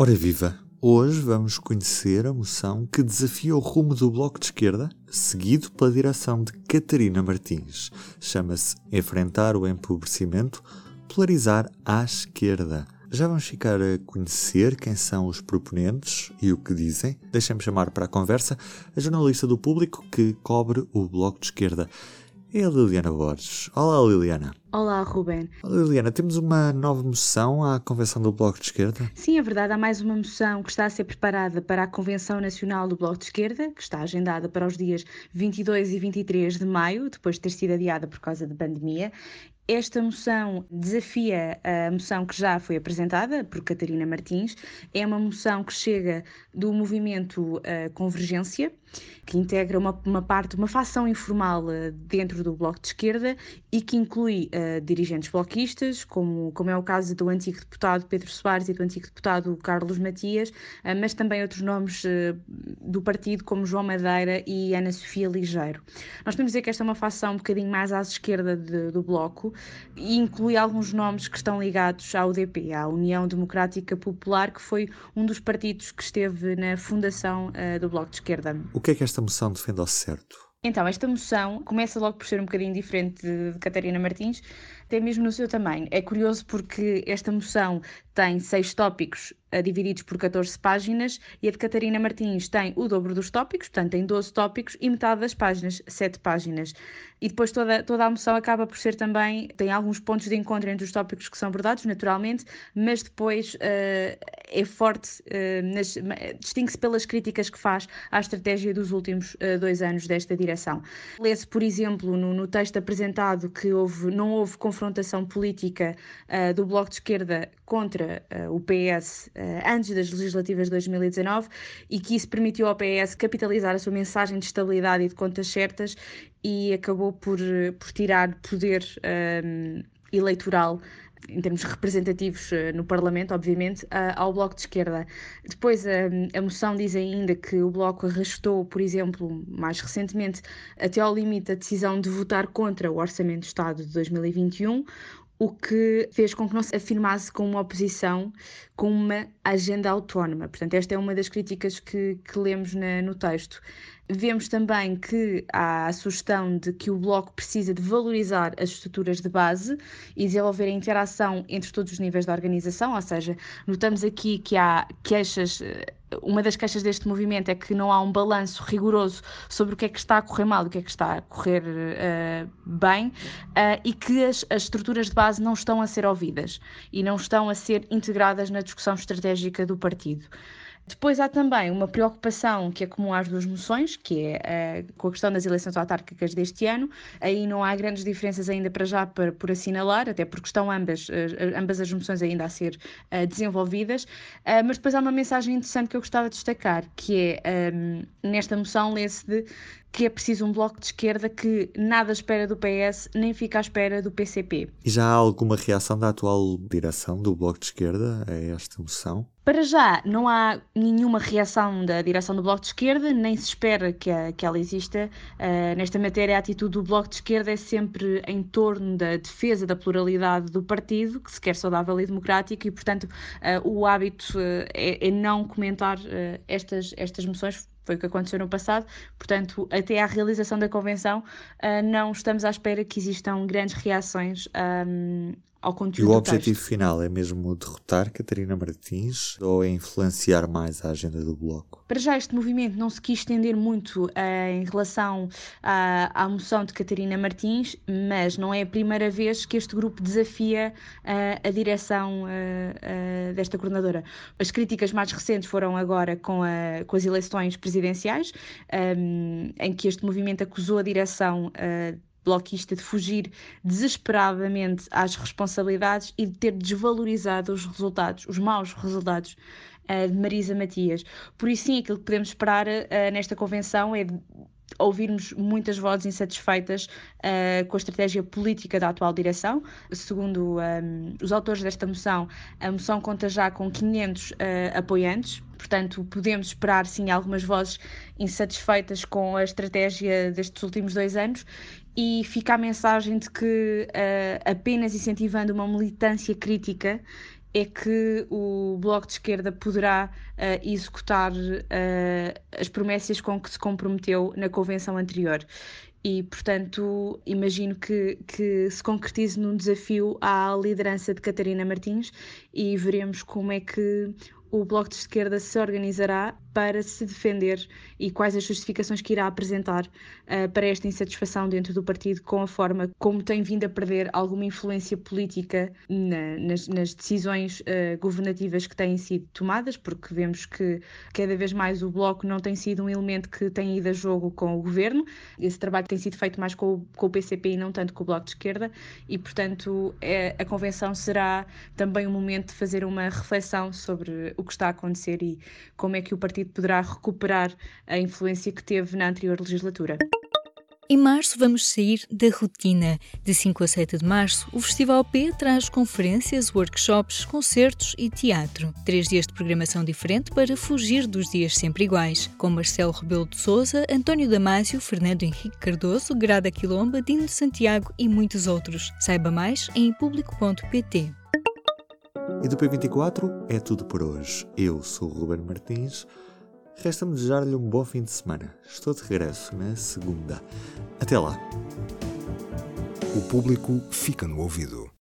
Ora viva! Hoje vamos conhecer a moção que desafia o rumo do Bloco de Esquerda, seguido pela direção de Catarina Martins. Chama-se Enfrentar o Empobrecimento, Polarizar à Esquerda. Já vamos ficar a conhecer quem são os proponentes e o que dizem. Deixem-me chamar para a conversa a jornalista do público que cobre o Bloco de Esquerda é a Liliana Borges. Olá, Liliana. Olá, Ruben. Liliana, temos uma nova moção à Convenção do Bloco de Esquerda? Sim, é verdade. Há mais uma moção que está a ser preparada para a Convenção Nacional do Bloco de Esquerda, que está agendada para os dias 22 e 23 de maio, depois de ter sido adiada por causa da pandemia. Esta moção desafia a moção que já foi apresentada por Catarina Martins. É uma moção que chega do movimento uh, Convergência, que integra uma, uma parte, uma facção informal uh, dentro do Bloco de Esquerda e que inclui uh, dirigentes bloquistas, como, como é o caso do antigo deputado Pedro Soares e do antigo deputado Carlos Matias, mas também outros nomes do partido, como João Madeira e Ana Sofia Ligeiro. Nós podemos dizer que esta é uma facção um bocadinho mais à esquerda de, do Bloco, e inclui alguns nomes que estão ligados à UDP, à União Democrática Popular, que foi um dos partidos que esteve na fundação uh, do Bloco de Esquerda. O que é que esta moção defende ao certo? Então, esta moção começa logo por ser um bocadinho diferente de, de Catarina Martins, até mesmo no seu tamanho. É curioso porque esta moção tem seis tópicos uh, divididos por 14 páginas e a de Catarina Martins tem o dobro dos tópicos, portanto tem 12 tópicos e metade das páginas, 7 páginas. E depois toda, toda a moção acaba por ser também, tem alguns pontos de encontro entre os tópicos que são abordados, naturalmente, mas depois uh, é forte, uh, distingue-se pelas críticas que faz à estratégia dos últimos dois anos desta direção. Lê-se, por exemplo, no, no, texto apresentado que houve, não houve confrontação política do Bloco de Esquerda contra uh, o PS uh, eh, antes das legislativas de 2019 e que isso permitiu ao PS capitalizar a sua mensagem de estabilidade e de contas certas e acabou por, por tirar poder um, eleitoral em termos representativos no Parlamento, obviamente, ao Bloco de Esquerda. Depois, a, moção diz ainda que o Bloco arrastou, por exemplo, mais recentemente, até ao limite a decisão de votar contra o Orçamento do Estado de 2021, o que fez com que não se afirmasse como uma oposição com uma agenda autónoma. Portanto, esta é uma das críticas que, que lemos na, no texto. Vemos também que há a sugestão de que o Bloco precisa de valorizar as estruturas de base e desenvolver a interação entre todos os níveis da organização, ou seja, notamos aqui que há queixas uma das queixas deste movimento é que não há um balanço rigoroso sobre o que é que está a correr mal o que é que está a correr uh, bem uh, e que as, as, estruturas de base não estão a ser ouvidas e não estão a ser integradas na discussão estratégica do partido. Depois há também uma preocupação que comum às duas moções, que é uh, com a questão das eleições autárquicas deste ano. Aí não há grandes diferenças ainda para já por, por assinalar, até porque estão ambas, uh, ambas as moções ainda a ser uh, desenvolvidas. mas depois há uma mensagem interessante que eu gostava de destacar, que é, um, nesta moção lê-se de que é preciso um bloco de esquerda que nada espera do PS nem fica à espera do PCP. E já há alguma reação da atual direção do bloco de esquerda a esta moção? Para já, não há nenhuma reação da direção do Bloco de Esquerda, nem se espera que, a, que ela exista. Uh, nesta matéria, a atitude do Bloco de Esquerda é sempre em torno da defesa da pluralidade do partido, que se quer saudável e democrático, e, portanto, uh, o hábito uh, é, é, não comentar estas, estas moções foi o que aconteceu no passado, portanto, até à realização da convenção, não estamos à espera que existam grandes reações um, ao conteúdo. E o objetivo final é mesmo derrotar Catarina Martins ou é influenciar mais a agenda do Bloco? Para já, este movimento não se quis estender muito uh, em relação à, à moção de Catarina Martins, mas não é a primeira vez que este grupo desafia uh, a direção uh, desta coordenadora. As críticas mais recentes foram agora com, a, com as eleições presidenciais, um, em que este movimento acusou a direção bloquista de fugir desesperadamente às responsabilidades e de ter desvalorizado os resultados, os maus resultados uh, de Marisa Matias. Por isso, sim, aquilo que podemos esperar uh, nesta convenção é ouvirmos muitas vozes insatisfeitas uh, com a estratégia política da atual direção. Segundo um, os autores desta moção, a moção conta já com 500 uh, apoiantes, portanto, podemos esperar sim algumas vozes insatisfeitas com a estratégia destes últimos dois anos e fica a mensagem de que uh, apenas incentivando uma militância crítica é que o Bloco de Esquerda poderá uh, executar uh, as promessas com que se comprometeu na convenção anterior. E, portanto, imagino que, que se concretize num desafio à liderança de Catarina Martins e veremos como é que o Bloco de Esquerda se organizará para se defender e quais as justificações que irá apresentar uh, para esta insatisfação dentro do partido com a forma como tem vindo a perder alguma influência política na, nas, nas, decisões uh, governativas que têm sido tomadas, porque vemos que cada vez mais o Bloco não tem sido um elemento que tem ido a jogo com o governo. Esse trabalho tem sido feito mais com o, com o PCP e não tanto com o Bloco de Esquerda, e portanto é, a convenção será também um momento de fazer uma reflexão sobre o que está a acontecer e como é que o partido poderá recuperar a influência que teve na anterior legislatura. Em março vamos sair da rotina. De 5 a 7 de março, o Festival P traz conferências, workshops, concertos e teatro. Três dias de programação diferente para fugir dos dias sempre iguais, com Marcelo Rebelo de Souza, António Damásio, Fernando Henrique Cardoso, Grada Quilomba, Dino Santiago e muitos outros. Saiba mais em público.pt. E do P24 é tudo por hoje. Eu sou o Ruben Martins. Resta-me desejar-lhe um bom fim de semana. Estou de regresso na segunda. Até lá. O público fica no ouvido.